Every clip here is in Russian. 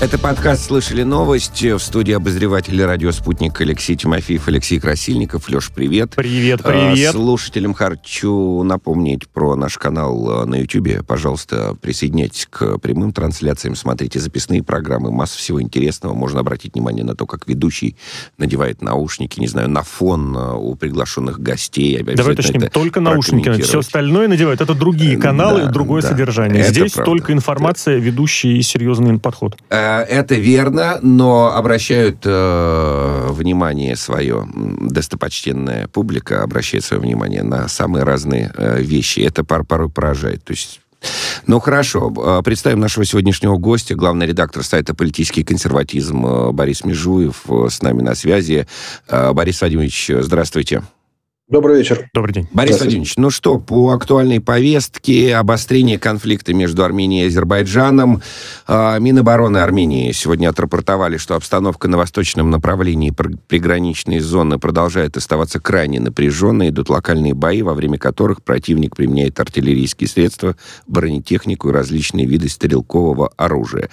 Это подкаст «Слышали новости». В студии обозреватели радио «Спутник» Алексей Тимофеев, Алексей Красильников. Леш, привет. Привет, привет. А, слушателям хочу напомнить про наш канал а, на YouTube. Пожалуйста, присоединяйтесь к прямым трансляциям, смотрите записные программы, масса всего интересного. Можно обратить внимание на то, как ведущий надевает наушники, не знаю, на фон а, у приглашенных гостей. Давай уточним, только наушники. Все остальное надевают. Это другие э, каналы, да, другое да, содержание. Здесь правда. только информация, ведущий и серьезный подход. Это верно, но обращают э, внимание свое, достопочтенная публика обращает свое внимание на самые разные э, вещи. Это пор порой поражает. То есть ну хорошо, э, представим нашего сегодняшнего гостя, главный редактор сайта «Политический консерватизм» э, Борис Межуев э, с нами на связи. Борис Владимирович, здравствуйте. Добрый вечер. Добрый день. Борис Владимирович, ну что, по актуальной повестке обострение конфликта между Арменией и Азербайджаном. Э, Минобороны Армении сегодня отрапортовали, что обстановка на восточном направлении приграничной зоны продолжает оставаться крайне напряженной. Идут локальные бои, во время которых противник применяет артиллерийские средства, бронетехнику и различные виды стрелкового оружия.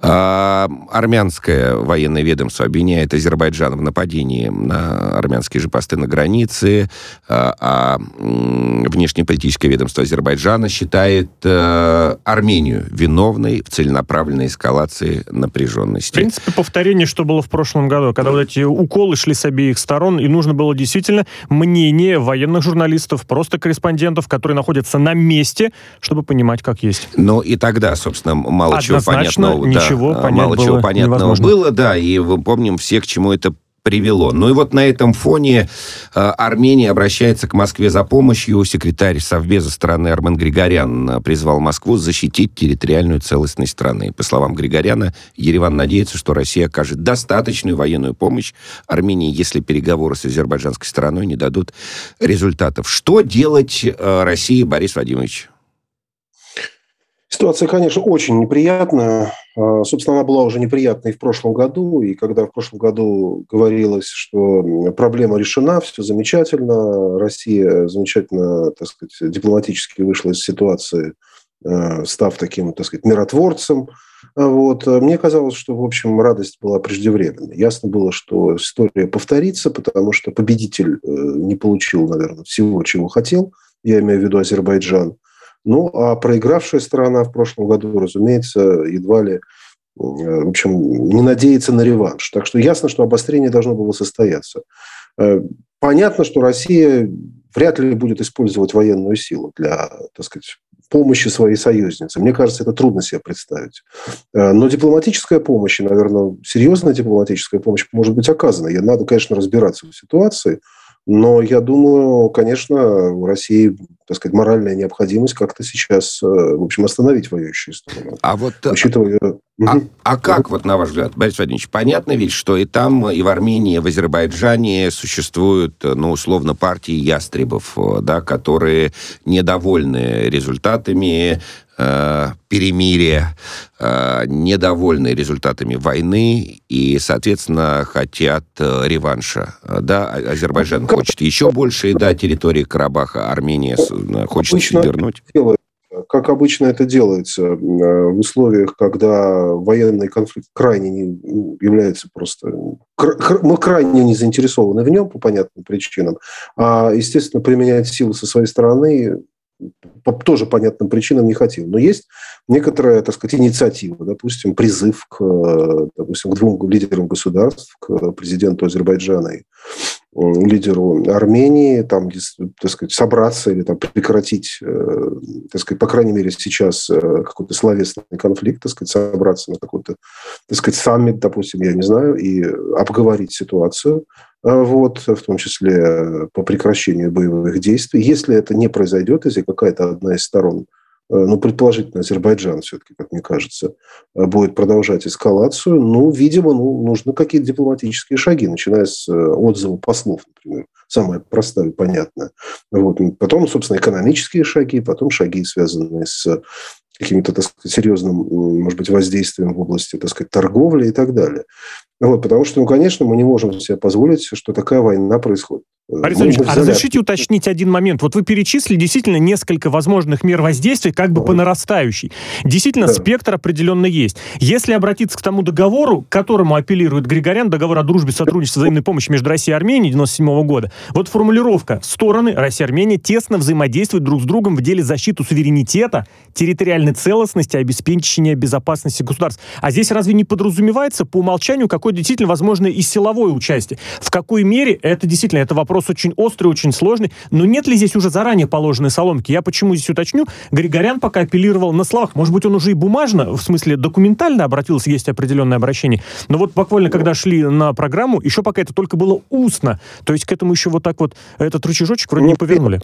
Э, армянское военное ведомство обвиняет Азербайджан в нападении на армянские же посты на границе а, а внешнеполитическое ведомство Азербайджана считает э, Армению виновной в целенаправленной эскалации напряженности. В принципе, повторение, что было в прошлом году, когда вот эти уколы шли с обеих сторон, и нужно было действительно мнение военных журналистов, просто корреспондентов, которые находятся на месте, чтобы понимать, как есть. Ну и тогда, собственно, мало Однозначно чего понятного, ничего да, понять мало было чего понятного невозможно. было, да, и мы помним все, к чему это привело. Ну и вот на этом фоне э, Армения обращается к Москве за помощью. Секретарь Совбеза страны Армен Григорян э, призвал Москву защитить территориальную целостность страны. По словам Григоряна, Ереван надеется, что Россия окажет достаточную военную помощь Армении, если переговоры с азербайджанской стороной не дадут результатов. Что делать э, России, Борис Владимирович? Ситуация, конечно, очень неприятная. А, собственно, она была уже неприятной в прошлом году. И когда в прошлом году говорилось, что проблема решена, все замечательно, Россия замечательно, так сказать, дипломатически вышла из ситуации, а, став таким, так сказать, миротворцем, вот. Мне казалось, что, в общем, радость была преждевременной. Ясно было, что история повторится, потому что победитель э, не получил, наверное, всего, чего хотел. Я имею в виду Азербайджан. Ну, а проигравшая сторона в прошлом году, разумеется, едва ли в общем, не надеется на реванш. Так что ясно, что обострение должно было состояться. Э, понятно, что Россия вряд ли будет использовать военную силу для, так сказать, помощи своей союзницы. Мне кажется, это трудно себе представить. Э, но дипломатическая помощь, наверное, серьезная дипломатическая помощь может быть оказана. И надо, конечно, разбираться в ситуации. Но я думаю, конечно, у России, так сказать, моральная необходимость как-то сейчас, э, в общем, остановить воюющую сторону. А вот... Э, Учитывая... А, а как, вот на ваш взгляд, Борис Владимирович, понятно ведь, что и там, и в Армении, и в Азербайджане существуют, ну, условно, партии ястребов, э, да, которые недовольны результатами э, перемирия, э, недовольны результатами войны и, соответственно, хотят э, реванша. Да, а, Азербайджан хочет еще больше, да, территории Карабаха, Армения хочет Обычно вернуть. Как обычно это делается э, в условиях, когда военный конфликт крайне не ну, является просто... Мы крайне не заинтересованы в нем по понятным причинам. А, естественно, применять силу со своей стороны по тоже понятным причинам не хотим. Но есть некоторая, так сказать, инициатива, допустим, призыв к, допустим, к двум лидерам государств, к президенту Азербайджана и лидеру Армении, там, так сказать, собраться или там прекратить, э, так сказать, по крайней мере сейчас э, какой-то словесный конфликт, так сказать, собраться на какой-то, так сказать, саммит, допустим, я не знаю, и обговорить ситуацию, э, вот, в том числе по прекращению боевых действий. Если это не произойдет, если какая-то одна из сторон Э, ну, предположительно, Азербайджан все-таки, как мне кажется, э, будет продолжать эскалацию, ну, видимо, ну, нужны какие-то дипломатические шаги, начиная с э, отзыва послов, например, самое простое и понятное. Вот. Потом, собственно, экономические шаги, потом шаги, связанные с каким-то, так сказать, серьезным, может быть, воздействием в области, так сказать, торговли и так далее. Вот, потому что, ну, конечно, мы не можем себе позволить, что такая война происходит. Борис Ильич, а разрешите уточнить один момент? Вот вы перечислили действительно несколько возможных мер воздействия как бы по нарастающей. Действительно, да. спектр определенно есть. Если обратиться к тому договору, к которому апеллирует Григорян, договор о дружбе, сотрудничестве, взаимной помощи между Россией и Арменией 97 года, вот формулировка «стороны Россия и Армения тесно взаимодействуют друг с другом в деле защиты суверенитета, территориальной целостности, обеспечения безопасности государств». А здесь разве не подразумевается по умолчанию какое действительно возможно и силовое участие? В какой мере это действительно, это вопрос вопрос очень острый, очень сложный. Но нет ли здесь уже заранее положенной соломки? Я почему здесь уточню? Григорян пока апеллировал на словах. Может быть, он уже и бумажно, в смысле документально обратился, есть определенное обращение. Но вот буквально, когда шли на программу, еще пока это только было устно. То есть к этому еще вот так вот этот рычажочек вроде не ну, повернули.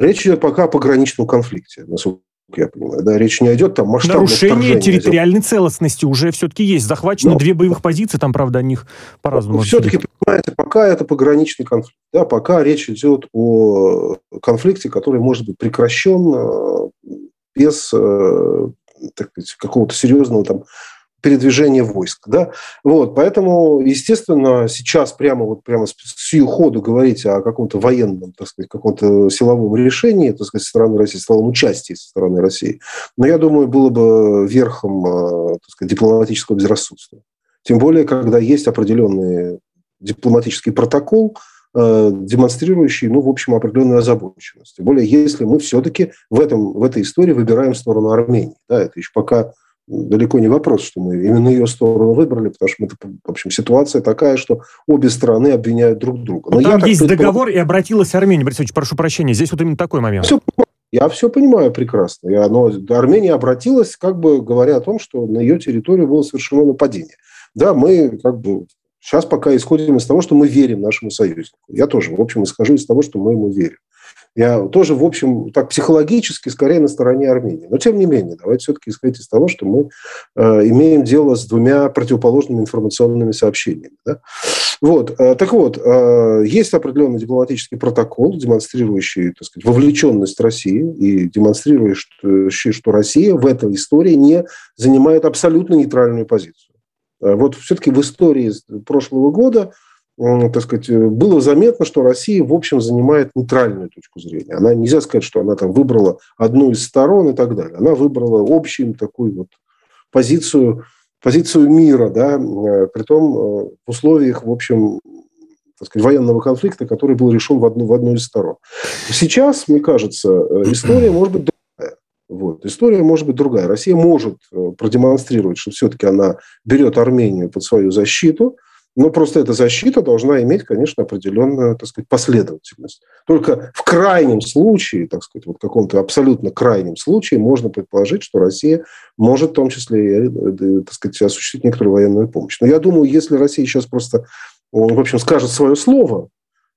Речь идет пока о пограничном конфликте, насколько я понимаю. Да, речь не идет там масштабное Нарушение территориальной целостности уже все-таки есть. Захвачены Но... две боевых позиции, там, правда, о них по-разному. Все-таки, понимаете, пока это пограничный конфликт. Да, пока речь идет о конфликте, который может быть прекращен э, без э, так сказать, какого-то серьезного там передвижения войск. Да? Вот, поэтому, естественно, сейчас прямо, вот, прямо с сию ходу говорить о каком-то военном, так сказать, каком-то силовом решении, так сказать, со стороны России, силовом участии со стороны России, но я думаю, было бы верхом э, так сказать, дипломатического безрассудства. Тем более, когда есть определенный дипломатический протокол, э, демонстрирующий, ну, в общем, определенную озабоченность. Тем более, если мы все-таки в, этом, в этой истории выбираем сторону Армении. Да, это еще пока далеко не вопрос, что мы именно ее сторону выбрали, потому что, это, в общем, ситуация такая, что обе страны обвиняют друг друга. Но там есть предполаг... договор, и обратилась Армения. Борис Ильич, прошу прощения, здесь вот именно такой момент. Все, я все понимаю прекрасно. Я, но Армения обратилась, как бы говоря о том, что на ее территорию было совершено нападение. Да, мы как бы сейчас пока исходим из того, что мы верим нашему союзнику. Я тоже, в общем, исхожу из того, что мы ему верим. Я тоже, в общем, так психологически скорее на стороне Армении. Но, тем не менее, давайте все-таки исходить из того, что мы э, имеем дело с двумя противоположными информационными сообщениями. Да? Вот. Э, так вот, э, есть определенный дипломатический протокол, демонстрирующий так сказать, вовлеченность России и демонстрирующий, что Россия в этой истории не занимает абсолютно нейтральную позицию. Э, вот все-таки в истории прошлого года так сказать, э, было заметно, что Россия, в общем, занимает нейтральную точку зрения. Она нельзя сказать, что она там выбрала одну из сторон и так далее. Она выбрала общую такую вот позицию, позицию мира, да, э, при том э, в условиях, в общем, так сказать, военного конфликта, который был решен в одну, в одну из сторон. Сейчас, мне кажется, история может быть другая. Вот. История может быть другая. Россия может продемонстрировать, что все-таки она берет Армению под свою защиту – но просто эта защита должна иметь, конечно, определенную, так сказать, последовательность. Только в крайнем случае, так сказать, вот каком-то абсолютно крайнем случае можно предположить, что Россия может в том числе, э, так сказать, осуществить некоторую военную помощь. Но я думаю, если Россия сейчас просто, в общем, скажет свое слово,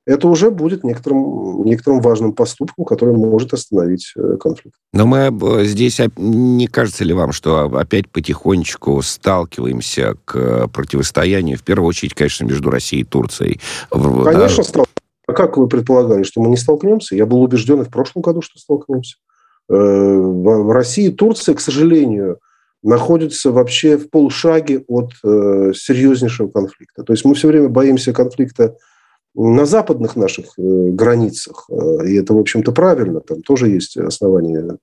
это уже будет некоторым, некоторым важным поступком, который может остановить э, конфликт. Но мы э, здесь, не кажется ли вам, что опять потихонечку сталкиваемся к противостоянию, в первую очередь, конечно, между Россией и Турцией? Конечно, да? стал. А как вы предполагали, что мы не столкнемся? Я был убежден и в прошлом году, что столкнемся. Э, в России и Турция, к сожалению, находятся вообще в полшаге от серьезнейшего конфликта. То есть мы все время боимся конфликта на западных наших э, границах, э, и это, в общем-то, правильно, там тоже есть основания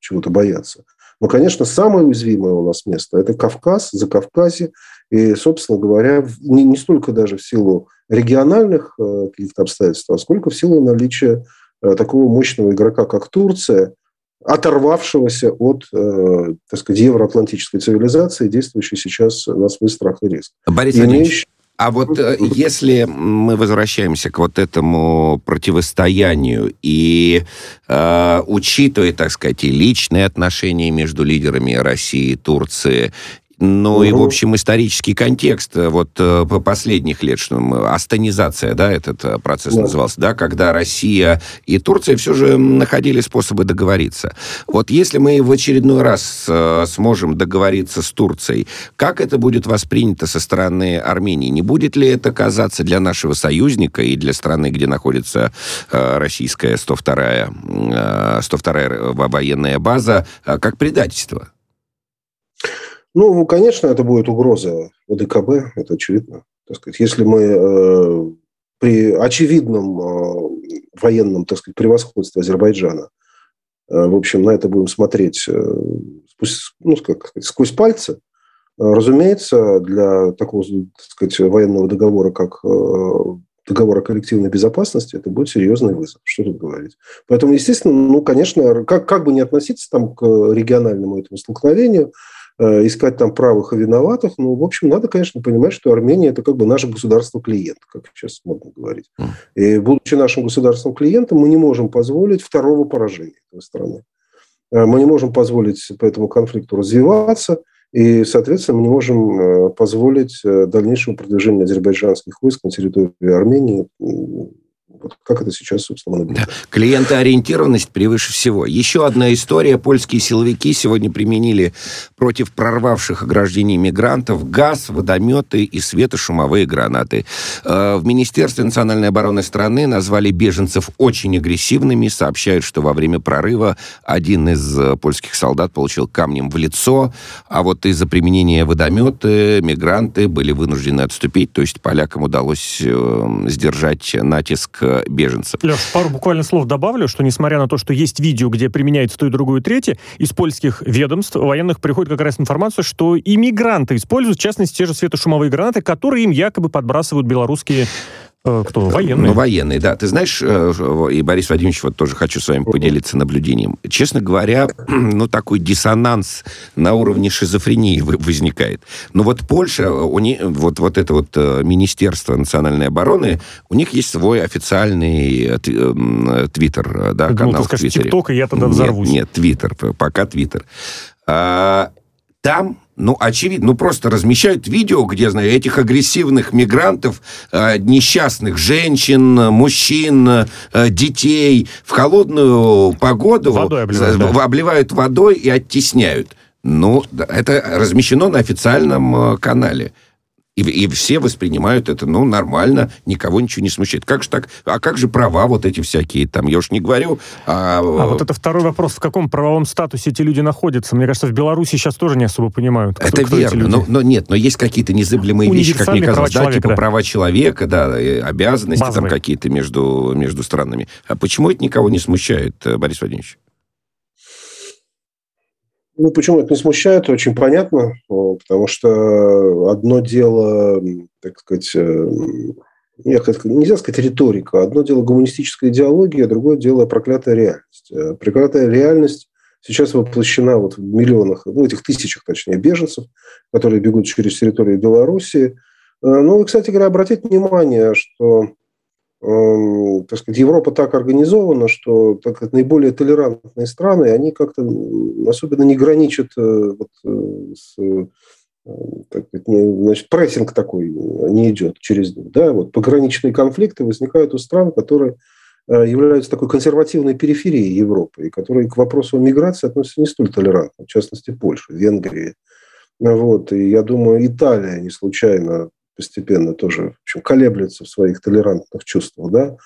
чего-то бояться. Но, конечно, самое уязвимое у нас место – это Кавказ, за Закавказье, и, собственно говоря, не, не столько даже в силу региональных э, каких-то обстоятельств, а сколько в силу наличия такого мощного игрока, как Турция, оторвавшегося от, так сказать, евроатлантической цивилизации, действующей сейчас на свой страх и риск. Борис Ильич, а вот э, если мы возвращаемся к вот этому противостоянию и э, учитывая, так сказать, и личные отношения между лидерами России и Турции, ну угу. и, в общем, исторический контекст э, вот э, по последних лет, что астанизация, да, этот э, процесс да. назывался, да, когда Россия и Турция все же находили способы договориться. Вот если мы в очередной раз сможем договориться с Турцией, как это будет воспринято со стороны Армении? Не будет ли это казаться для нашего союзника и для страны, где находится российская 102-я 102 военная база, как предательство? Ну, конечно, это будет угроза ОДКБ, это очевидно. Так сказать, если мы э, при очевидном э, военном, так сказать, превосходстве Азербайджана, э, в общем, на это будем смотреть э, сквозь, ну, как сказать, сквозь пальцы, э, разумеется, для такого, так сказать, военного договора, как э, договор о коллективной безопасности, это будет серьезный вызов. Что тут говорить? Поэтому, естественно, ну, конечно, как, как бы не относиться там к региональному этому столкновению, искать там правых и виноватых, ну, в общем, надо, конечно, понимать, что Армения – это как бы наше государство-клиент, как сейчас модно говорить. И, будучи нашим государством клиентом, мы не можем позволить второго поражения этой страны. Э, мы не можем позволить по этому конфликту развиваться – и, соответственно, мы не можем э, позволить э, дальнейшего продвижения азербайджанских войск на территории Армении вот как это сейчас, собственно, наблюдается. Да. Клиентоориентированность превыше всего. Еще одна история. Польские силовики сегодня применили против прорвавших ограждений мигрантов газ, водометы и светошумовые гранаты. Э, в Министерстве национальной обороны страны назвали беженцев очень агрессивными. Сообщают, что во время прорыва один из э, польских солдат получил камнем в лицо, а вот из-за применения водомета мигранты были вынуждены отступить. То есть полякам удалось э, сдержать натиск беженцев. Леш, пару буквально слов добавлю, что несмотря на то, что есть видео, где применяется то и другое и третье, из польских ведомств военных приходит как раз информация, что и мигранты используют, в частности, те же светошумовые гранаты, которые им якобы подбрасывают белорусские Э, кто? Военные. Ну, военные, да. Ты знаешь, э, и Борис Владимирович, вот тоже хочу с вами поделиться наблюдением. Честно говоря, ну, такой диссонанс на уровне шизофрении возникает. Но вот Польша, у них, вот, вот это вот э, Министерство национальной обороны, у них есть свой официальный твиттер, да, канал ну, ты скажешь, в Твиттере. ТикТок, и я тогда взорвусь. Нет, нет, Твиттер, пока Твиттер. А, там ну, очевидно, ну, просто размещают видео, где, знаю, этих агрессивных мигрантов, э, несчастных женщин, мужчин, э, детей в холодную погоду водой обливают, да. обливают водой и оттесняют. Ну, это размещено на официальном э, канале. И, и все воспринимают это, ну, нормально, никого ничего не смущает. Как же так? А как же права вот эти всякие там? Я уж не говорю... А, а вот это второй вопрос. В каком правовом статусе эти люди находятся? Мне кажется, в Беларуси сейчас тоже не особо понимают. Кто, это кто верно. Но, но нет, но есть какие-то незыблемые вещи, как мне казалось, да, типа да. права человека, да, обязанности Базовые. там какие-то между, между странами. А почему это никого не смущает, э, Борис Владимирович? Ну, почему это не смущает, очень понятно, потому что одно дело, так сказать, э, нельзя сказать риторика, одно дело гуманистическая идеология, другое дело проклятая реальность. Э, проклятая реальность сейчас воплощена вот в миллионах, ну, этих тысячах, точнее, беженцев, которые бегут через территорию Белоруссии. Э, ну, и, кстати говоря, обратите внимание, что так сказать, Европа так организована, что так сказать, наиболее толерантные страны, они как-то особенно не граничат э, вот, э, с э, так значит, прессинг такой не идет через них. Да? Вот пограничные конфликты возникают у стран, которые являются такой консервативной периферией Европы, и которые к вопросу о миграции относятся не столь толерантно, в частности, Польша, Венгрия. Вот. И я думаю, Италия не случайно постепенно тоже общем, колеблется в своих толерантных чувствах. Да?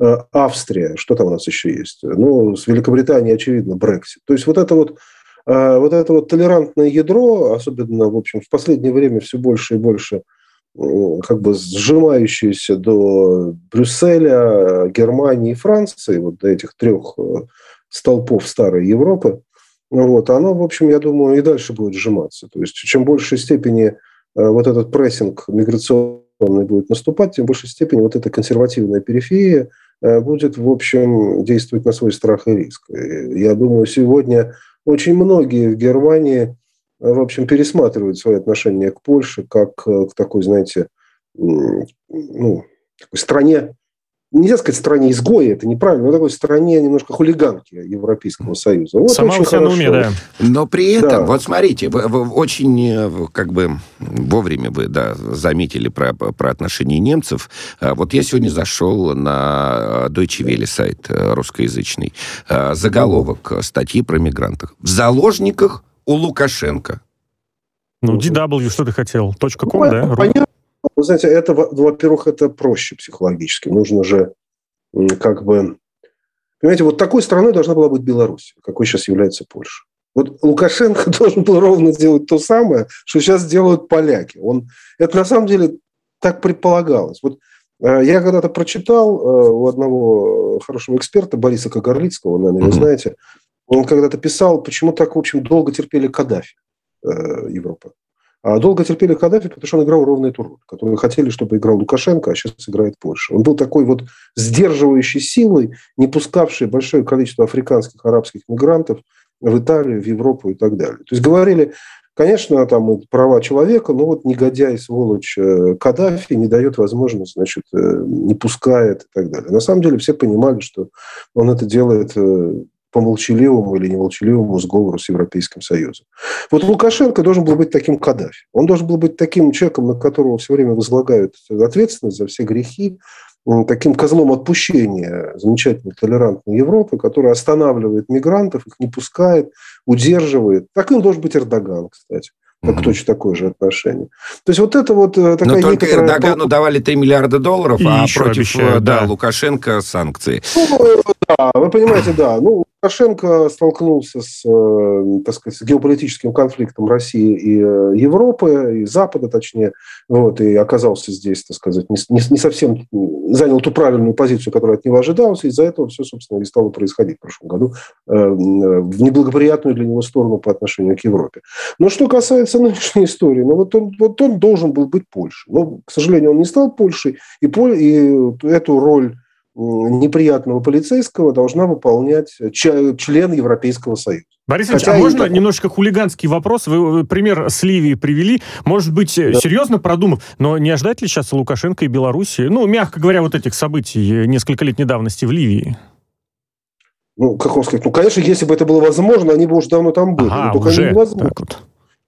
Э, Австрия, что там у нас еще есть? Ну, с Великобританией, очевидно, Брексит. То есть вот это вот, э, вот это вот толерантное ядро, особенно, в общем, в последнее время все больше и больше как бы сжимающееся до Брюсселя, Германии и Франции, вот до этих трех э, столпов старой Европы, вот, оно, в общем, я думаю, и дальше будет сжиматься. То есть чем большей степени вот этот прессинг миграционный будет наступать, тем в большей степени вот эта консервативная периферия э, будет, в общем, действовать на свой страх и риск. Я думаю, сегодня очень многие в Германии, э, в общем, пересматривают свои отношения к Польше как к такой, знаете, ну, такой стране, нельзя сказать стране изгоя, это неправильно, но такой стране немножко хулиганки Европейского Союза. Вот Сама себя на уме, да. Но при этом, да. вот смотрите, вы, вы очень э, как бы вовремя вы да, заметили про, про отношения немцев. А вот я сегодня зашел на Deutsche Welle сайт э, русскоязычный. Заголовок статьи про мигрантов. В заложниках у Лукашенко. Ну, DW, что ты хотел? Точка .com, ну, да? Понятно, вы знаете, это, во-первых, это проще психологически. Нужно же как бы... Понимаете, вот такой страной должна была быть Беларусь, какой сейчас является Польша. Вот Лукашенко должен был ровно сделать то самое, что сейчас делают поляки. Он, это на самом деле так предполагалось. Вот э, я когда-то прочитал э, у одного хорошего эксперта Бориса Кагарлицкого, наверное, вы знаете, он когда-то писал, почему так, в общем, долго терпели Каддафи э, Европа. Долго терпели Каддафи, потому что он играл ровно эту роль, которую хотели, чтобы играл Лукашенко, а сейчас играет Польша. Он был такой вот сдерживающей силой, не пускавшей большое количество африканских, арабских мигрантов в Италию, в Европу и так далее. То есть говорили, конечно, там права человека, но вот негодяй, сволочь э, Каддафи не дает возможность, значит, э, не пускает и так далее. На самом деле все понимали, что он это делает по молчаливому или немолчаливому сговору с Европейским Союзом. Вот Лукашенко должен был быть таким Каддафи. Он должен был быть таким человеком, на которого все время возлагают ответственность за все грехи, таким козлом отпущения замечательной толерантной Европы, которая останавливает мигрантов, их не пускает, удерживает. Таким должен быть Эрдоган, кстати. Так точно такое же отношение. То есть вот это вот э, такая Но только некоторая... Эрдогану давали 3 миллиарда долларов, И а против обещаю, да, да, Лукашенко санкции. Ну, да, вы понимаете, да. Ну, Лукашенко столкнулся с, э, так сказать, с геополитическим конфликтом России и э, Европы, и Запада, точнее, вот, и оказался здесь, так сказать, не, не совсем занял ту правильную позицию, которая от него ожидалась, и из-за этого все, собственно, и стало происходить в прошлом году э, в неблагоприятную для него сторону по отношению к Европе. Но что касается нынешней истории, ну вот он, вот он должен был быть Польшей. Но, к сожалению, он не стал Польшей, и, и эту роль неприятного полицейского должна выполнять член Европейского Союза. Борис Ильич, а можно это... немножечко хулиганский вопрос? Вы пример с Ливией привели. Может быть, да. серьезно продумав, но не ожидать ли сейчас Лукашенко и Беларуси, ну, мягко говоря, вот этих событий несколько лет недавности в Ливии? Ну, как вам сказать? Ну, конечно, если бы это было возможно, они бы уже давно там были. Ага, но только уже. невозможно. Так вот.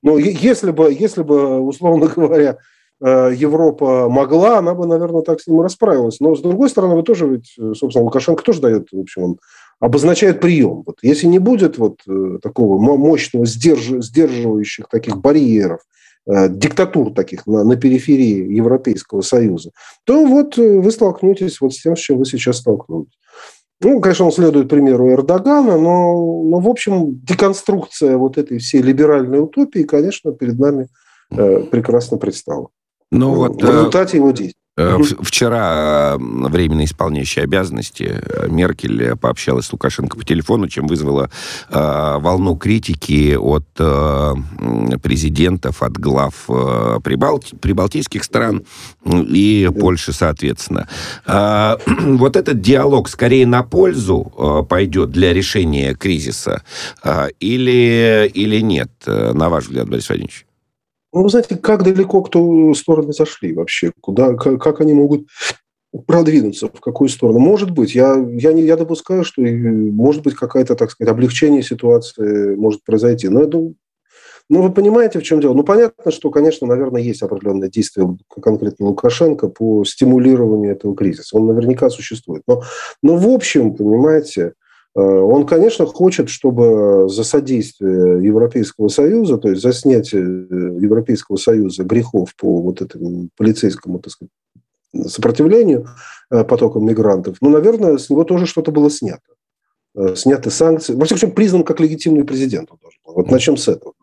Но если бы, если бы, условно говоря, Э, Европа могла, она бы, наверное, так с ним расправилась. Но, с другой стороны, вы тоже ведь, э, собственно, Лукашенко тоже дает, в общем, он обозначает прием. Вот если не будет вот э, такого мощного сдерж, сдерживающих таких барьеров, диктатур таких на, на периферии Европейского Союза, то вот вы столкнетесь вот с тем, с чем вы сейчас столкнулись. Ну, конечно, он следует примеру Эрдогана, но, но, в общем, деконструкция вот этой всей либеральной утопии, конечно, перед нами э, прекрасно предстала. Ну, вот, в э, результате его действий. Э, вчера э, временно исполняющая обязанности Меркель пообщалась с Лукашенко по телефону, чем вызвала волну критики от президентов, от глав прибалти, прибалтийских стран и Польши, соответственно. Вот этот диалог скорее на пользу пойдет для решения кризиса или, или нет, на ваш взгляд, Борис Владимирович? Ну, вы знаете, как далеко кто стороны зашли вообще? Куда, как, как они могут продвинуться, в какую сторону? Может быть, я, я, не, я допускаю, что может быть какое-то, так сказать, облегчение ситуации может произойти. Но я думаю, ну, вы понимаете, в чем дело? Ну, понятно, что, конечно, наверное, есть определенное действие конкретно Лукашенко по стимулированию этого кризиса. Он наверняка существует. Но, но в общем, понимаете, Э, он, конечно, хочет, чтобы за содействие Европейского Союза, то есть за снятие э, Европейского Союза грехов по вот этому полицейскому, так сказать, сопротивлению э, потокам мигрантов, ну, наверное, с него тоже что-то было снято. Сняты санкции. Во всяком случае, признан как легитимный президент. Он должен был. Вот начнем с этого.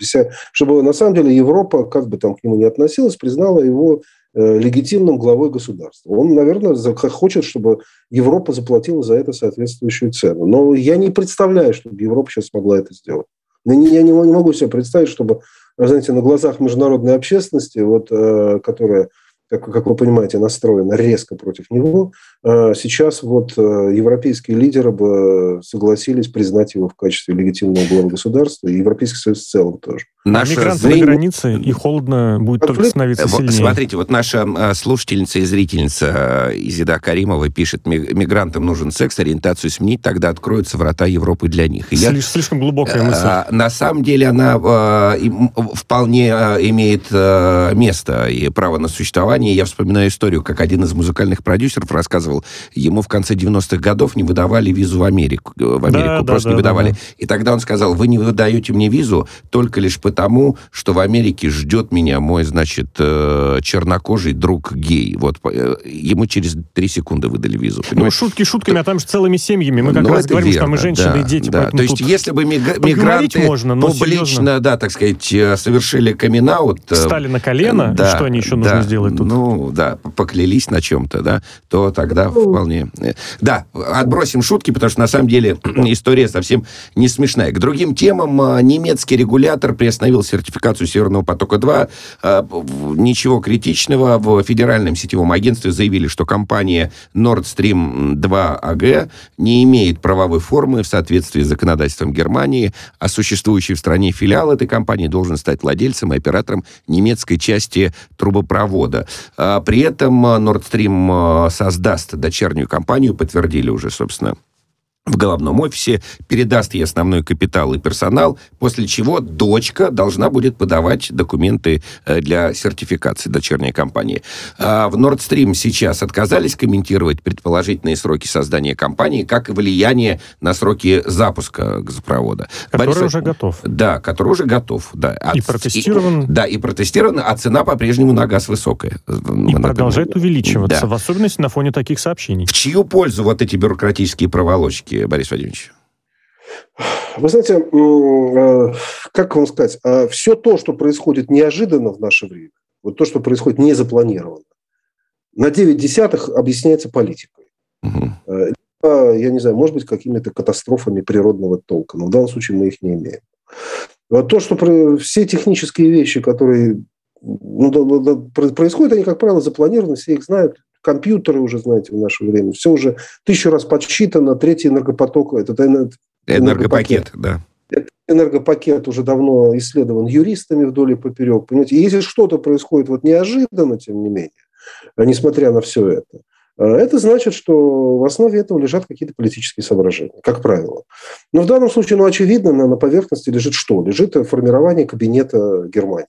Чтобы, на самом деле, Европа, как бы там к нему ни относилась, признала его Э, легитимным главой государства. Он, наверное, хочет, чтобы Европа заплатила за это соответствующую цену. Но я не представляю, чтобы Европа сейчас смогла это сделать. Я не, не могу себе представить, чтобы, знаете, на глазах международной общественности, вот, э, которая как, как вы понимаете, настроена резко против него, а сейчас вот э, европейские лидеры бы согласились признать его в качестве легитимного главы государства, и Европейский Союз в целом тоже. Наши мигранты зрение... на границе, и холодно будет Конфликт... только становиться сильнее. Смотрите, вот наша э, слушательница и зрительница э, Изида Каримова пишет, мигрантам нужен секс, ориентацию сменить, тогда откроются врата Европы для них. И я... Слишком глубокая мысль. На самом деле она вполне имеет место и право на существование компании. Я вспоминаю историю, как один из музыкальных продюсеров рассказывал, ему в конце 90-х годов не выдавали визу в Америку. Э, в Америку да, просто да, не выдавали. Да, да. И тогда он сказал, вы не выдаете мне визу только лишь потому, что в Америке ждет меня мой, значит, э, чернокожий друг гей. Вот э, ему через три секунды выдали визу. Ну, понимаешь? Ну, шутки шутками, а там же целыми семьями. Мы как ну, раз говорим, верно, что там и женщины, да, и дети. Да. То есть, если бы мигранты можно, публично, серьезно. да, так сказать, совершили камин Встали на колено, да, что они еще нужно да, сделать тут? Ну, да, поклялись на чем-то, да, то тогда вполне... Да, отбросим шутки, потому что, на самом деле, история совсем не смешная. К другим темам а, немецкий регулятор приостановил сертификацию Северного потока-2. А, ничего критичного. В федеральном сетевом агентстве заявили, что компания Nord Stream 2 AG не имеет правовой формы в соответствии с законодательством Германии, а существующий в стране филиал этой компании должен стать владельцем и оператором немецкой части трубопровода. А, при этом Nord Stream создаст дочернюю компанию, подтвердили уже, собственно, в головном офисе, передаст ей основной капитал и персонал, после чего дочка должна будет подавать документы э, для сертификации дочерней компании. А в Nord Stream сейчас отказались комментировать предположительные сроки создания компании, как и влияние на сроки запуска газопровода. Который Борис, уже готов. Да, который уже готов. Да. И от, протестирован. И, да, и протестирован, а цена по-прежнему на газ высокая. И продолжает увеличиваться, да. в особенности на фоне таких сообщений. В чью пользу вот эти бюрократические проволочки? Все Борис Владимирович? Вы знаете, э, как вам сказать, а все то, что происходит неожиданно в наше время, вот то, что происходит незапланированно, на 9 десятых объясняется политикой. Угу. Я не знаю, может быть, какими-то катастрофами природного толка, но в данном случае мы их не имеем. Вот то, что все технические вещи, которые ну, происходят, они, как правило, запланированы, все их знают, компьютеры уже, знаете, в наше время. Все уже тысячу раз подсчитано. Третий энергопоток, этот энергопакет, энергопакет да. Этот энергопакет уже давно исследован юристами вдоль и поперек. Понимаете, если что-то происходит вот неожиданно, тем не менее, несмотря на все это, э, это значит, что в основе этого лежат какие-то политические соображения, как правило. Но в данном случае, ну, очевидно, на, на поверхности лежит что? Лежит формирование кабинета Германии.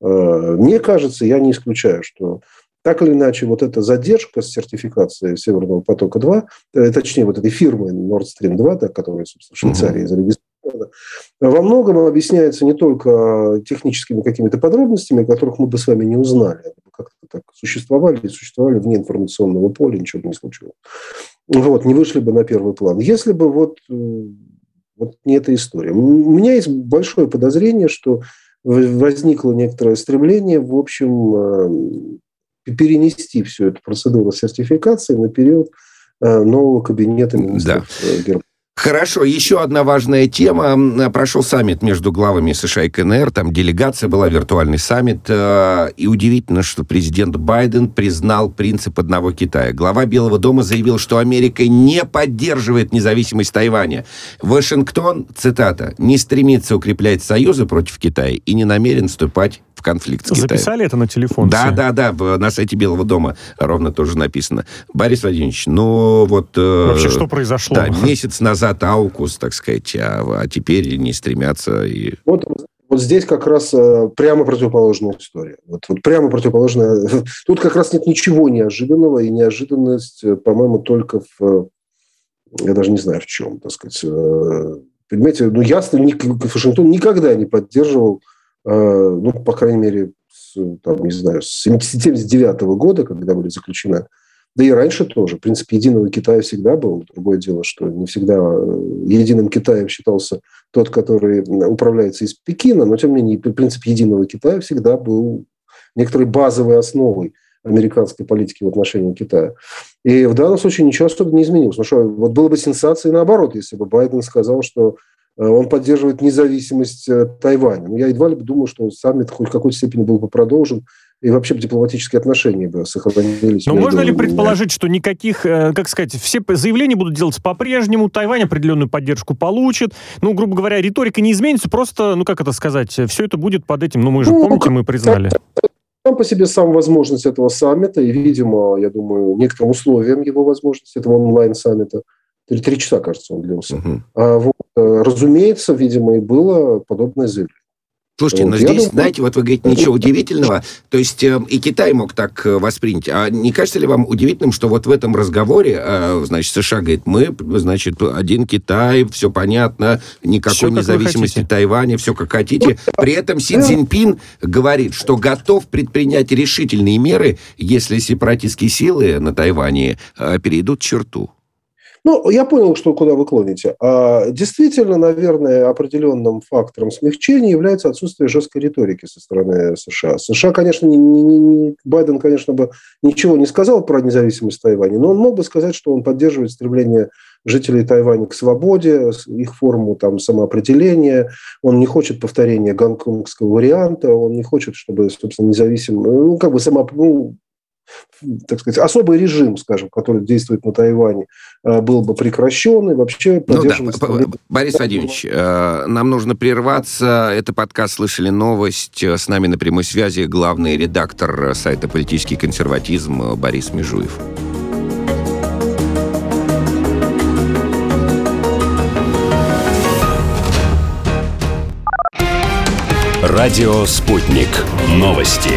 Э, мне кажется, я не исключаю, что так или иначе, вот эта задержка с сертификацией Северного потока-2, э, точнее, вот этой фирмы Nord Stream 2, да, которая, собственно, в Швейцарии зарегистрирована, во многом объясняется не только техническими какими-то подробностями, которых мы бы с вами не узнали, они бы как-то так существовали и существовали вне информационного поля, ничего бы не случилось. Вот, не вышли бы на первый план. Если бы вот, э, вот не эта история. У меня есть большое подозрение, что возникло некоторое стремление, в общем, перенести всю эту процедуру сертификации на период э, нового кабинета министров да. Э, Германии. Хорошо, еще одна важная тема. Прошел саммит между главами США и КНР, там делегация была, виртуальный саммит. Э, и удивительно, что президент Байден признал принцип одного Китая. Глава Белого дома заявил, что Америка не поддерживает независимость Тайваня. Вашингтон, цитата, не стремится укреплять союзы против Китая и не намерен вступать в конфликт с Китаем. Записали это на телефон? Да, все? да, да, на сайте Белого дома ровно тоже написано. Борис Владимирович, ну вот... Э, Вообще, что произошло? Да, месяц назад Аукус, так сказать, а, а теперь не стремятся и... Вот вот здесь как раз э, прямо противоположная история. Вот, вот прямо противоположная. Тут как раз нет ничего неожиданного, и неожиданность, э, по-моему, только в... Я даже не знаю в чем, так сказать. Понимаете, ну ясно, Вашингтон никогда не поддерживал Э, ну, по крайней мере, с, там, не знаю, с 79 года, когда были заключены, да и раньше тоже. Принципе, единого Китая всегда был. Другое дело, что не всегда э, единым Китаем считался тот, который управляется из Пекина, но, тем не менее, принцип единого Китая всегда был некоторой базовой основой американской политики в отношении Китая. И в данном случае ничего особо не изменилось. Ну что, вот было бы сенсацией наоборот, если бы Байден сказал, что он поддерживает независимость э, Тайваня. Но я едва ли думаю, что саммит хоть в какой-то степени был бы продолжен, и вообще дипломатические отношения бы сохранились. Но можно ли предположить, что никаких, э, как сказать, все заявления будут делаться по-прежнему, Тайвань определенную поддержку получит, ну, грубо говоря, риторика не изменится, просто, ну, как это сказать, все это будет под этим, ну, мы же, ну, помните, мы признали. Сам по себе сам возможность этого саммита, и, видимо, я думаю, некоторым условием его возможности, этого онлайн-саммита – или три часа, кажется, он длился. Угу. А вот, э, разумеется, видимо, и было подобное заявление. Слушайте, вот, но здесь, думаю, знаете, вот вы говорите, ничего удивительного. То есть э, и Китай мог так э, воспринять. А не кажется ли вам удивительным, что вот в этом разговоре, э, значит, США говорит, мы, значит, один Китай, все понятно, никакой все, независимости Тайваня, все как хотите. При этом Си Цзиньпин говорит, что готов предпринять решительные меры, если сепаратистские силы на Тайване э, перейдут черту. Ну, я понял, что куда вы клоните. А, действительно, наверное, определенным фактором смягчения является отсутствие жесткой риторики со стороны США. США, конечно, не, не, не, Байден, конечно, бы ничего не сказал про независимость Тайваня, но он мог бы сказать, что он поддерживает стремление жителей Тайваня к свободе, их форму там, самоопределения. Он не хочет повторения гонконгского варианта, он не хочет, чтобы, собственно, независимо, ну, как бы само, ну, так сказать, особый режим, скажем, который действует на Тайване, э, был бы прекращен и вообще ну, да. Борис Владимирович, э, нам нужно прерваться. Это подкаст «Слышали новость». С нами на прямой связи главный редактор сайта «Политический консерватизм» Борис Межуев. Радио «Спутник». Новости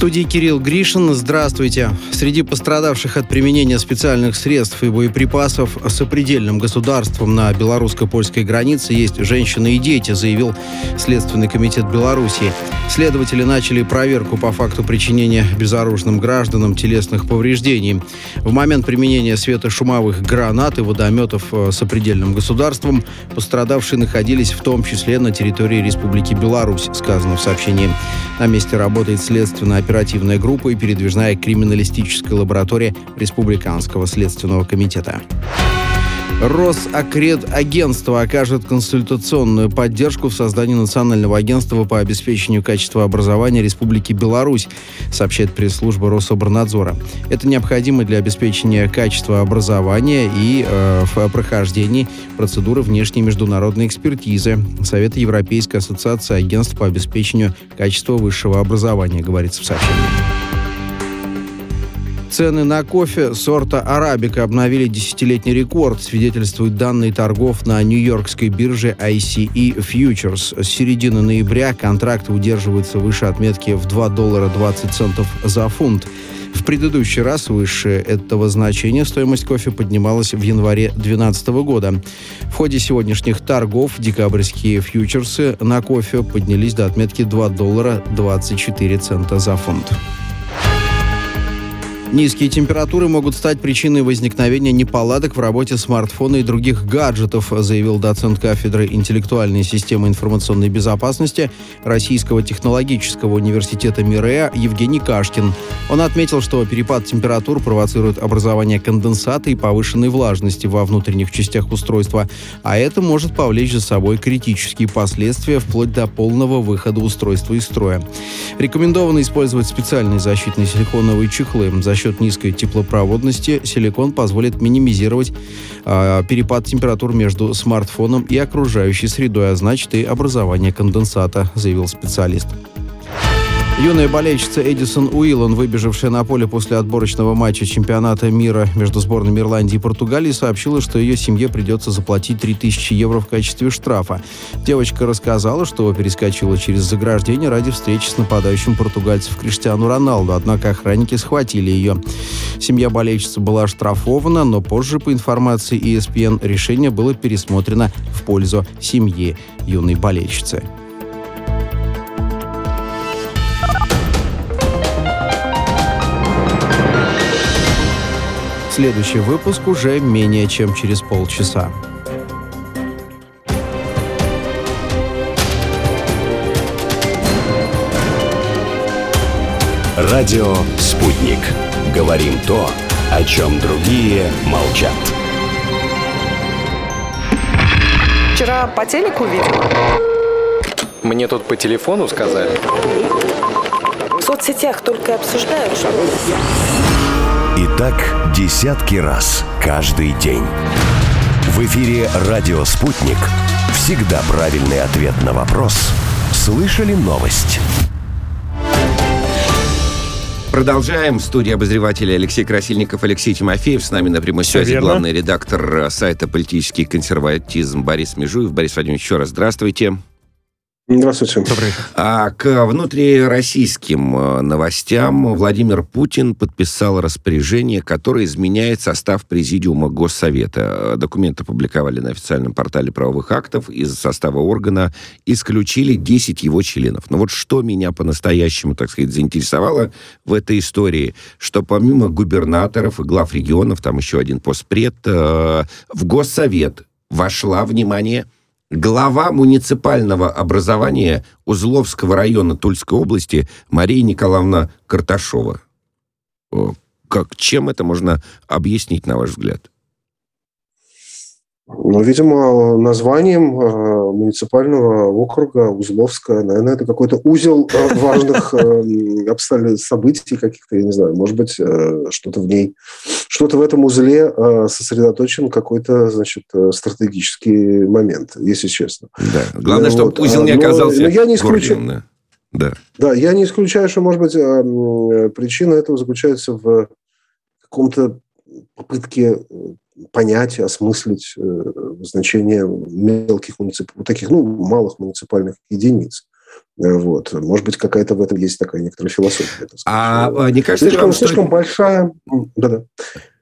студии Кирилл Гришин. Здравствуйте. Среди пострадавших от применения специальных средств и боеприпасов сопредельным государством на белорусско-польской границе есть женщины и дети, заявил Следственный комитет Беларуси. Следователи начали проверку по факту причинения безоружным гражданам телесных повреждений. В момент применения светошумовых гранат и водометов э, сопредельным государством пострадавшие находились в том числе на территории Республики Беларусь, сказано в сообщении. На месте работает следственная оперативная группа и передвижная криминалистическая лаборатория Республиканского следственного комитета. Росакредагентство окажет консультационную поддержку в создании Национального агентства по обеспечению качества образования Республики Беларусь, сообщает пресс-служба Рособорнадзора. Это необходимо для обеспечения качества образования и э, в прохождении процедуры внешней международной экспертизы Совета Европейской ассоциации агентств по обеспечению качества высшего образования, говорится в сообщении. Цены на кофе сорта арабика обновили десятилетний рекорд, свидетельствуют данные торгов на нью-йоркской бирже ICE Futures. С середины ноября контракты удерживаются выше отметки в 2 доллара 20 центов за фунт. В предыдущий раз выше этого значения стоимость кофе поднималась в январе 2012 года. В ходе сегодняшних торгов декабрьские фьючерсы на кофе поднялись до отметки 2 доллара 24 цента за фунт. Низкие температуры могут стать причиной возникновения неполадок в работе смартфона и других гаджетов, заявил доцент кафедры интеллектуальной системы информационной безопасности Российского технологического университета МИРЭА Евгений Кашкин. Он отметил, что перепад температур провоцирует образование конденсата и повышенной влажности во внутренних частях устройства, а это может повлечь за собой критические последствия вплоть до полного выхода устройства из строя. Рекомендовано использовать специальные защитные силиконовые чехлы. Защита счет низкой теплопроводности силикон позволит минимизировать э, перепад температур между смартфоном и окружающей средой, а значит и образование конденсата, заявил специалист. Юная болельщица Эдисон Уиллан, выбежавшая на поле после отборочного матча чемпионата мира между сборными Ирландии и Португалии, сообщила, что ее семье придется заплатить 3000 евро в качестве штрафа. Девочка рассказала, что перескочила через заграждение ради встречи с нападающим португальцев Криштиану Роналду, однако охранники схватили ее. Семья болельщицы была оштрафована, но позже, по информации ESPN, решение было пересмотрено в пользу семьи юной болельщицы. Следующий выпуск уже менее чем через полчаса. Радио «Спутник». Говорим то, о чем другие молчат. Вчера по телеку видела. Мне тут по телефону сказали. В соцсетях только обсуждают, что... И так десятки раз каждый день. В эфире «Радио Спутник». Всегда правильный ответ на вопрос. Слышали новость? Продолжаем. В студии обозревателя Алексей Красильников, Алексей Тимофеев. С нами на прямой связи верно. главный редактор сайта «Политический консерватизм» Борис Межуев. Борис Владимирович, еще раз здравствуйте. Здравствуйте. Добрый. А к внутрироссийским э, новостям Владимир Путин подписал распоряжение, которое изменяет состав Президиума Госсовета. Документы опубликовали на официальном портале правовых актов. Из состава органа исключили 10 его членов. Но вот что меня по-настоящему, так сказать, заинтересовало в этой истории, что помимо губернаторов и глав регионов, там еще один постпред, э, в Госсовет вошла, внимание, глава муниципального образования Узловского района Тульской области Мария Николаевна Карташова. Как, чем это можно объяснить, на ваш взгляд? Ну, видимо, названием э, муниципального округа Узловская, наверное, это какой-то узел э, важных э, событий каких-то, я не знаю, может быть, что-то в ней, что-то в этом узле сосредоточен какой-то, значит, стратегический момент, если честно. Да. Главное, Ну, чтобы вот, узел а, не но- оказался но я не исключаю- Да. Да. Я не исключаю, что, может быть, причина этого заключается в каком-то попытке понять, осмыслить э, значение мелких муниципальных, таких, ну, малых муниципальных единиц. Э, Вот. Может быть, какая-то в этом есть такая некоторая философия. А а не кажется ли слишком, вам, что... слишком большая, да-да,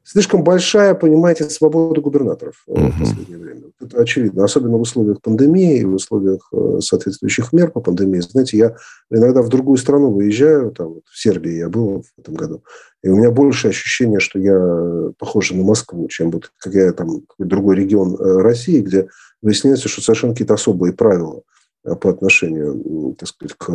слишком большая, понимаете, свобода губернаторов Мгм. в последнее время. Это очевидно, особенно в условиях пандемии и в условиях э, соответствующих мер по пандемии. Знаете, я иногда в другую страну выезжаю, там вот в Сербии я был в этом году, и у меня больше ощущение, что я э, похож на Москву, чем вот как я там другой регион России, где выясняется, что совершенно какие-то особые правила по отношению, так сказать, к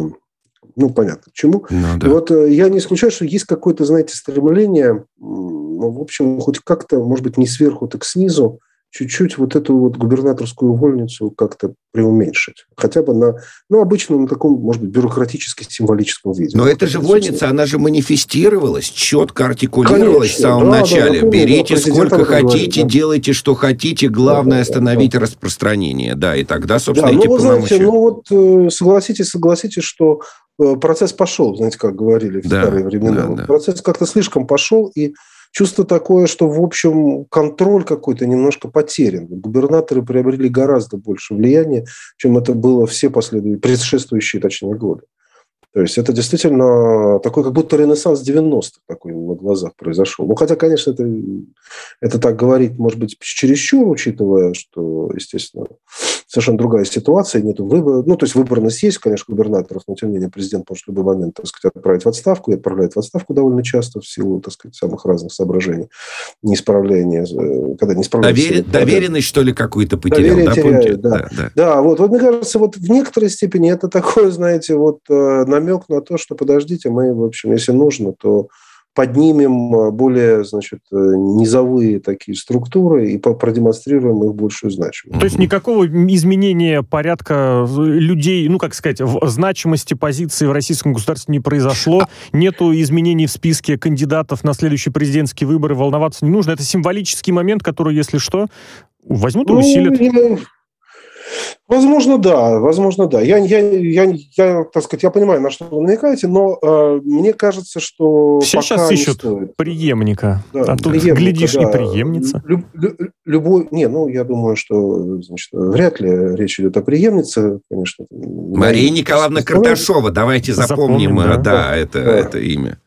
ну, понятно, к чему. Ну, да. Вот э, я не исключаю, что есть какое-то, знаете, стремление, ну, в общем, хоть как-то, может быть, не сверху, так снизу, чуть-чуть вот эту вот губернаторскую вольницу как-то преуменьшить. Хотя бы на, ну, обычно на таком, может быть, бюрократически-символическом виде. Но это же вольница, она же манифестировалась, четко артикулировалась в Конечно, самом да, начале. Берите да, президент сколько хотите, говорит, да. делайте, что хотите, главное Да, остановить да. распространение. Да, и тогда, собственно, Да, эти ну, вы знаете, полномочия... ну вот э, согласитесь, согласитесь, что процесс пошел, знаете, как говорили в Да, старые времена. да, да. Процесс как-то слишком пошел, и чувство такое, что, в общем, контроль какой-то немножко потерян. Губернаторы приобрели гораздо больше влияния, чем это было все последующие, предшествующие, точнее, годы. То есть это действительно такой, как будто ренессанс 90-х такой на глазах произошел. Ну, хотя, конечно, это, это так говорить, может быть, чересчур, учитывая, что, естественно, совершенно другая ситуация, нет выбора. Ну, то есть выборность есть, конечно, губернаторов, но, тем не менее, президент может в любой момент, так сказать, отправить в отставку, и отправляет в отставку довольно часто в силу, так сказать, самых разных соображений. Неисправления, э, когда не справляется... Довер- Доверенность, что ли, какую-то потерял, Доверие да, теряет, помните? да. да. Да, вот, вот мне кажется, вот в некоторой степени это такое, знаете, вот э, намек на то, что подождите, мы, в общем, если нужно, то поднимем э, более, значит, э, низовые такие структуры и продемонстрируем их большую значимость. То есть никакого изменения порядка э, людей, ну, как сказать, в значимости позиции в российском государстве не произошло. Нету изменений в списке кандидатов на следующие президентские выборы. Волноваться не нужно. Это символический момент, который, если что, возьмут и Ну, усилят. я- Возможно, да, возможно, да. Я, я, я, я, так сказать, я понимаю, на что вы намекаете, но э, мне кажется, что Все пока сейчас не ищут стоит. преемника. Да, а тут, преемника, глядишь, и да. преемница. Лю- лю- любой, не, ну, я думаю, что, значит, вряд ли речь идет о преемнице, конечно. Мария Николаевна Карташова, давайте запомним, Запомним, э, да. да, это, Да. это имя.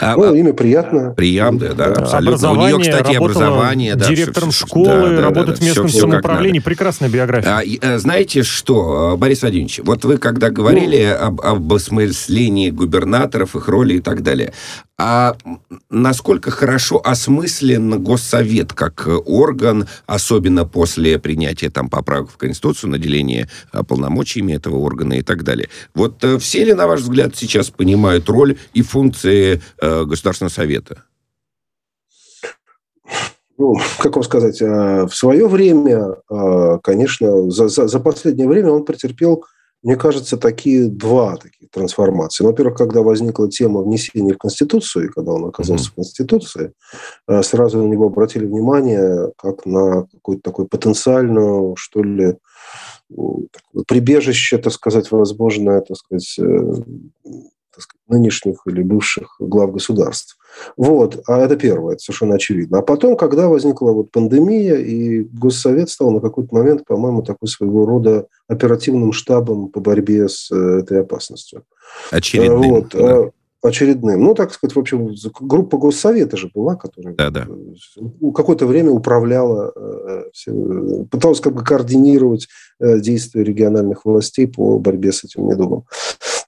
А, Ну, а, имя приятное. Приятное, да, Да. абсолютно. У Образование, нее, кстати, образование. да, директором всё- школы, да, да, да, работает да, в местном как самоуправлении. Прекрасная биография. А, э, знаете что, э, Борис Владимирович, вот вы когда говорили об, об осмыслении губернаторов, их роли и так далее, а насколько хорошо осмыслен Госсовет как э, орган, особенно после принятия там поправок в Конституцию, наделения э, полномочиями этого органа и так далее. Вот э, все ли, на ваш взгляд, сейчас понимают роль и функции э, Государственного Совета? Ну, как вам сказать, э, в свое время, конечно, за, за, за последнее время он претерпел, мне кажется, такие два таких трансформации. Во-первых, когда возникла тема внесения в Конституцию, и когда он оказался Мгм. в Конституции, э, сразу на него обратили внимание как на какую-то такую потенциальную, что ли, прибежище, так сказать, возможно, так сказать, э, так сказать, нынешних или бывших глав государств. Вот, а это первое, это совершенно очевидно. А потом, когда возникла вот пандемия, и Госсовет стал на какой-то момент, по-моему, такой своего рода оперативным штабом по борьбе с э, этой опасностью. Очередным. Вот. Да. А, очередным. Ну, так сказать, в общем, группа Госсовета же была, которая да, да. какое-то время управляла, э, пыталась как бы координировать э, действия региональных властей по борьбе с этим недугом.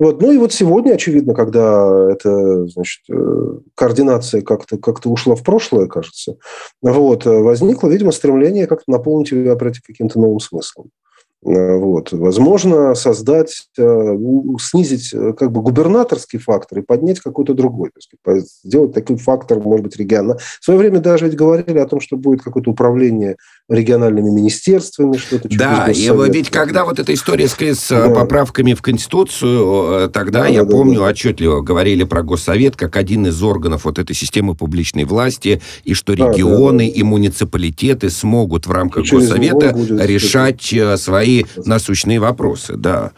Вот. Ну и вот сегодня, очевидно, когда эта значит, э, координация как-то как ушла в прошлое, кажется, вот, возникло, видимо, стремление как-то наполнить ее опять каким-то новым смыслом. Э, вот. Возможно, создать, э, снизить э, как бы губернаторский фактор и поднять какой-то другой. То есть, сделать такой фактор, может быть, регионально. В свое время даже ведь говорили о том, что будет какое-то управление региональными министерствами, что-то. Да, и ведь когда вот эта история с, с да. поправками в Конституцию, тогда, да, я да, помню, да, отчетливо говорили про Госсовет как один из органов вот этой системы публичной власти, и что регионы да, да, да. и муниципалитеты смогут в рамках Госсовета решать свои свои насущные вопросы, да.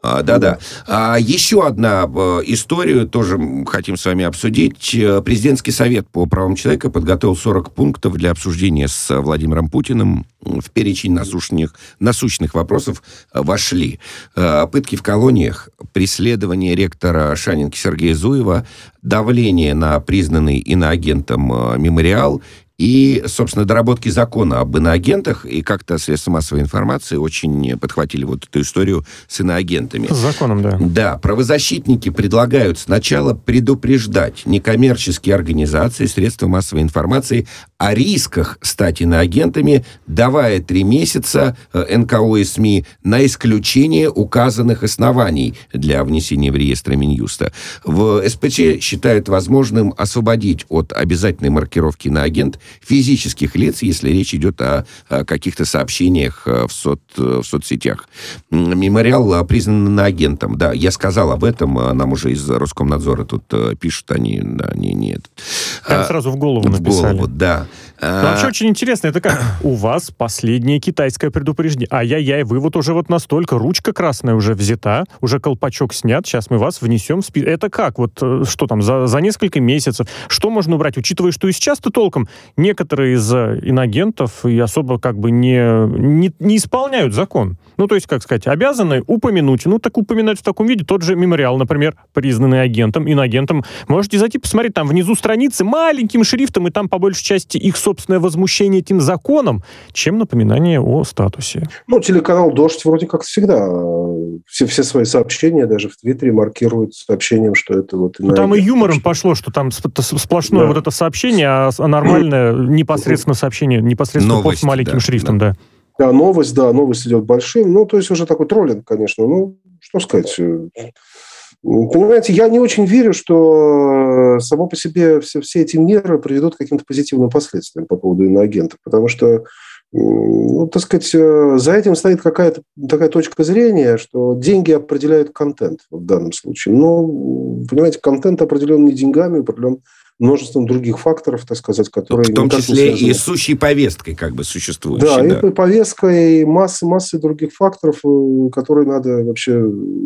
А, да-да. А, еще одна а, историю тоже хотим с вами обсудить. Э, Президентский совет по правам человека подготовил 40 пунктов для обсуждения с Владимиром Путиным. В перечень насущных, насущных вопросов э, вошли э, пытки в колониях, преследование ректора Шанинки Сергея Зуева, давление на признанный иноагентом мемориал и, собственно, доработки закона об иноагентах, и как-то средства массовой информации очень подхватили вот эту историю с иноагентами. С законом, да. Да, правозащитники предлагают сначала предупреждать некоммерческие организации, средства массовой информации о рисках стать иноагентами, давая три месяца э, НКО и СМИ на исключение указанных оснований для внесения в реестр Минюста. В СПЧ считают возможным освободить от обязательной маркировки на агент физических лиц, если речь идет о, о каких-то сообщениях э, в, сот, в соцсетях. Мемориал признан агентом. Да, я сказал об этом, а нам уже из Роскомнадзора тут э, пишут, они, да, не, нет. Там сразу в голову написали. В голову, да. Но вообще а. очень интересно, это как у вас последнее китайское предупреждение. Ай-яй-яй, вы вот уже вот настолько, ручка красная уже взята, уже колпачок снят, сейчас мы вас внесем в список. Это как? Вот э, что там, за, за несколько месяцев? Что можно убрать, учитывая, что и сейчас-то толком некоторые из э, инагентов и особо как бы не, не, не исполняют закон. Ну, то есть, как сказать, обязаны упомянуть. Ну, так упоминать в таком виде. Тот же мемориал, например, признанный агентом, иноагентом. Можете зайти посмотреть, там внизу страницы маленьким шрифтом, и там по большей части их собственное возмущение этим законом, чем напоминание о статусе. Ну, телеканал «Дождь» вроде как всегда все, все свои сообщения даже в Твиттере маркируют сообщением, что это вот... Ну, там и юмором что... пошло, что там сплошное да. вот это сообщение, а, а нормальное непосредственно сообщение, непосредственно Новость, пост маленьким да, шрифтом, да. да. Да, новость, да, новость идет большим. Ну, то есть уже такой троллинг, конечно. Ну, что сказать. Понимаете, я не очень верю, что само по себе все, все эти меры приведут к каким-то позитивным последствиям по поводу иноагентов, потому что ну, так сказать, за этим стоит какая-то такая точка зрения, что деньги определяют контент в данном случае. Но, понимаете, контент определен не деньгами, определен множеством других факторов, так сказать, которые... В том числе и сущей повесткой как бы существующей. Да, да. и повесткой, и массы, массы других факторов, э, которые надо вообще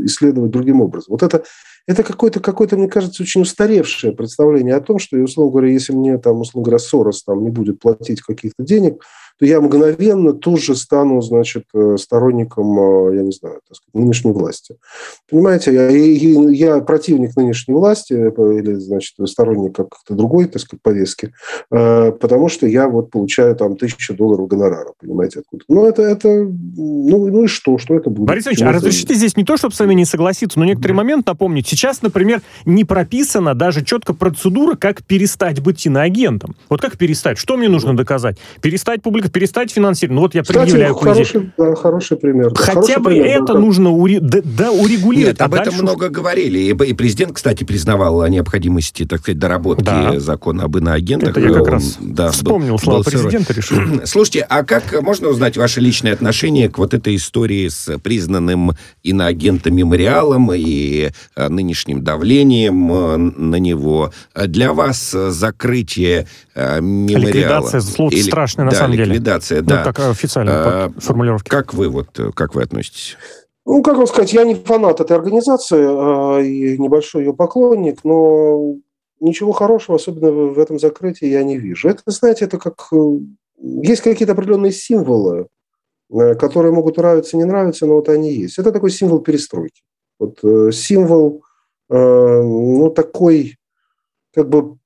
исследовать другим образом. Вот это, это какое-то, какое-то, мне кажется, очень устаревшее представление о том, что, условно говоря, если мне, там, условно говоря, Сорос там, не будет платить каких-то денег, то я мгновенно тут же стану, значит, э, сторонником, э, я не знаю, так сказать, нынешней власти. Понимаете, я, я противник нынешней власти э, или, значит, сторонник как-то другой, так сказать, повестки, потому что я вот получаю там тысячу долларов гонорара, понимаете, откуда. Ну, это, это ну, ну и что, что это будет? Борис Ильич, а разрешите здесь не то, чтобы с вами не согласиться, но некоторый mm-hmm. момент напомнить. Сейчас, например, не прописана даже четко процедура, как перестать быть иноагентом. Вот как перестать? Что мне нужно доказать? Перестать публиковать перестать финансировать. Ну вот я Кстати, предъявляю хороший, да, хороший пример. Хотя хороший бы пример, это да. нужно уре, да, да, урегулировать. Нет, а об этом много говорили. И, и президент, кстати, признавал о необходимости, так сказать, доработки да. закона об иноагентах. Это я как раз да, вспомнил был, слова был президента, решил. Слушайте, а как можно узнать ваше личное отношение к вот этой истории с признанным иноагентом мемориалом и а, нынешним давлением а, на него? Для вас закрытие а, мемориала... Ликвидация, слово Или, страшное на да, самом деле ликвидация, ну, да. так официально а, формулировка. Как вы вот, как вы относитесь? Ну, как вам сказать, я не фанат этой организации а, и небольшой ее поклонник, но ничего хорошего, особенно в этом закрытии, я не вижу. Это, знаете, это как... Э, есть какие-то определенные символы, э, которые могут нравиться, не нравиться, но вот они есть. Это такой символ перестройки. Вот э, символ, ну, такой, как бы...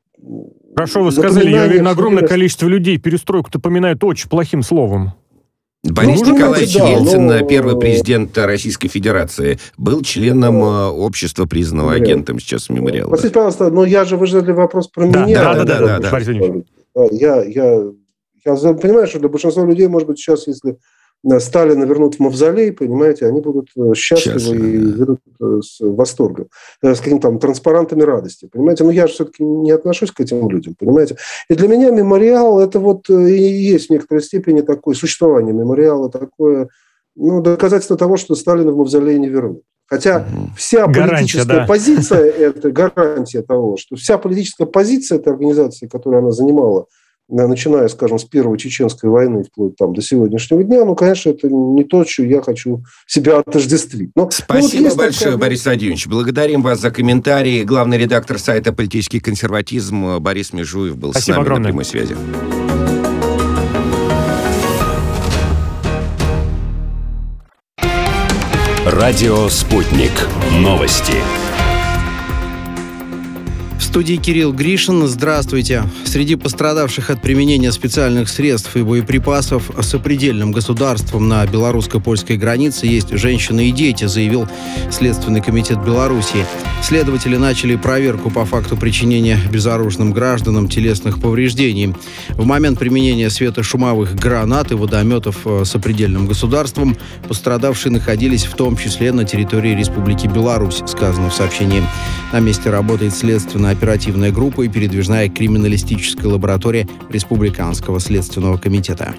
Хорошо, вы сказали, я уверен, огромное количество людей перестройку-то поминают очень плохим словом. Борис ну, Николаевич да, Ельцин, но... первый президент Российской Федерации, был членом э, общества, признанного Мемориал. агентом сейчас мемориала. Простите, пожалуйста, но я же, вы задали вопрос про да, меня. Да, да, да. да, да, да. Я, я, я понимаю, что для большинства людей, может быть, сейчас, если Сталина вернут в мавзолей, понимаете, они будут э, счастливы Счастливы, и да. ведут э, с восторгом, э, с какими-то там транспарантами радости, понимаете. Но я же все-таки не отношусь к этим людям, понимаете. И для меня мемориал – это вот и есть в некоторой степени такое существование мемориала, такое ну, доказательство того, что Сталина в мавзолей не вернут. Хотя угу. вся гарантия, политическая да. позиция – это гарантия того, что вся политическая позиция этой организации, которую она занимала – начиная, скажем, с первой чеченской войны вплоть там, до сегодняшнего дня, ну, конечно, это не то, что я хочу себя отождествить. Но, Спасибо ну, вот большое, такая... Борис Владимирович. Благодарим вас за комментарии. Главный редактор сайта «Политический консерватизм» Борис Межуев был Спасибо с нами огромное. на прямой связи. Радио «Спутник». Новости студии Кирилл Гришин. Здравствуйте. Среди пострадавших от применения специальных средств и боеприпасов с предельным государством на белорусско-польской границе есть женщины и дети, заявил Следственный комитет Беларуси. Следователи начали проверку по факту причинения безоружным гражданам телесных повреждений. В момент применения светошумовых гранат и водометов э, с предельным государством пострадавшие находились в том числе на территории Республики Беларусь, сказано в сообщении. На месте работает следственная операция оперативная группа и передвижная криминалистическая лаборатория Республиканского следственного комитета.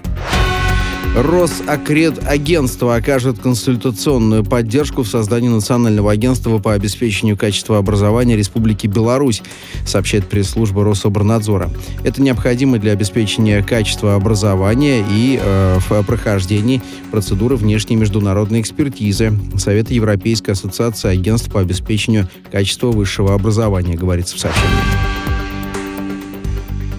Росакредагентство окажет консультационную поддержку в создании Национального агентства по обеспечению качества образования Республики Беларусь, сообщает пресс-служба Рособорнадзора. Это необходимо для обеспечения качества образования и э, в прохождении процедуры внешней международной экспертизы Совета Европейской ассоциации агентств по обеспечению качества высшего образования, говорится в сообщении.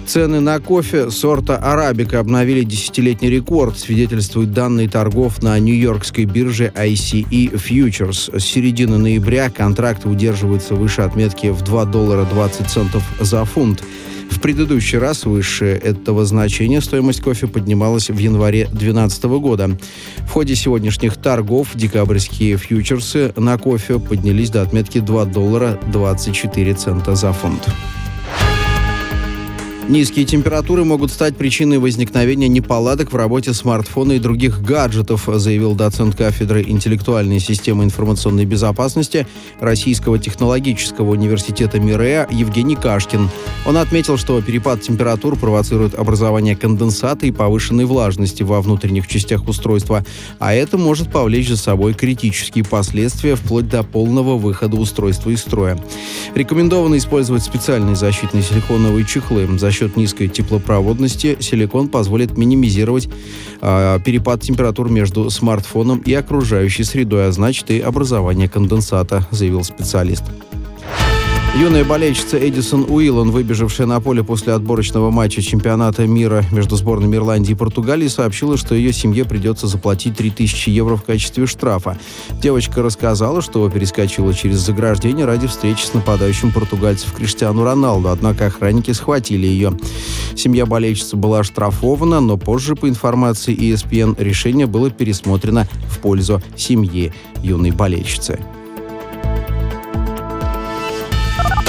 Цены на кофе сорта арабика обновили десятилетний рекорд, свидетельствуют данные торгов на нью-йоркской бирже ICE Futures. С середины ноября контракты удерживаются выше отметки в 2 доллара 20 центов за фунт. В предыдущий раз выше этого значения стоимость кофе поднималась в январе 2012 года. В ходе сегодняшних торгов декабрьские фьючерсы на кофе поднялись до отметки 2 доллара 24 цента за фунт. Низкие температуры могут стать причиной возникновения неполадок в работе смартфона и других гаджетов, заявил доцент кафедры интеллектуальной системы информационной безопасности Российского технологического университета МИРЭА Евгений Кашкин. Он отметил, что перепад температур провоцирует образование конденсата и повышенной влажности во внутренних частях устройства, а это может повлечь за собой критические последствия вплоть до полного выхода устройства из строя. Рекомендовано использовать специальные защитные силиконовые чехлы. За счет низкой теплопроводности силикон позволит минимизировать э, перепад температур между смартфоном и окружающей средой, а значит и образование конденсата, заявил специалист. Юная болельщица Эдисон Уиллан, выбежавшая на поле после отборочного матча чемпионата мира между сборными Ирландии и Португалии, сообщила, что ее семье придется заплатить 3000 евро в качестве штрафа. Девочка рассказала, что перескочила через заграждение ради встречи с нападающим португальцев Криштиану Роналду, однако охранники схватили ее. Семья болельщицы была оштрафована, но позже, по информации ESPN, решение было пересмотрено в пользу семьи юной болельщицы.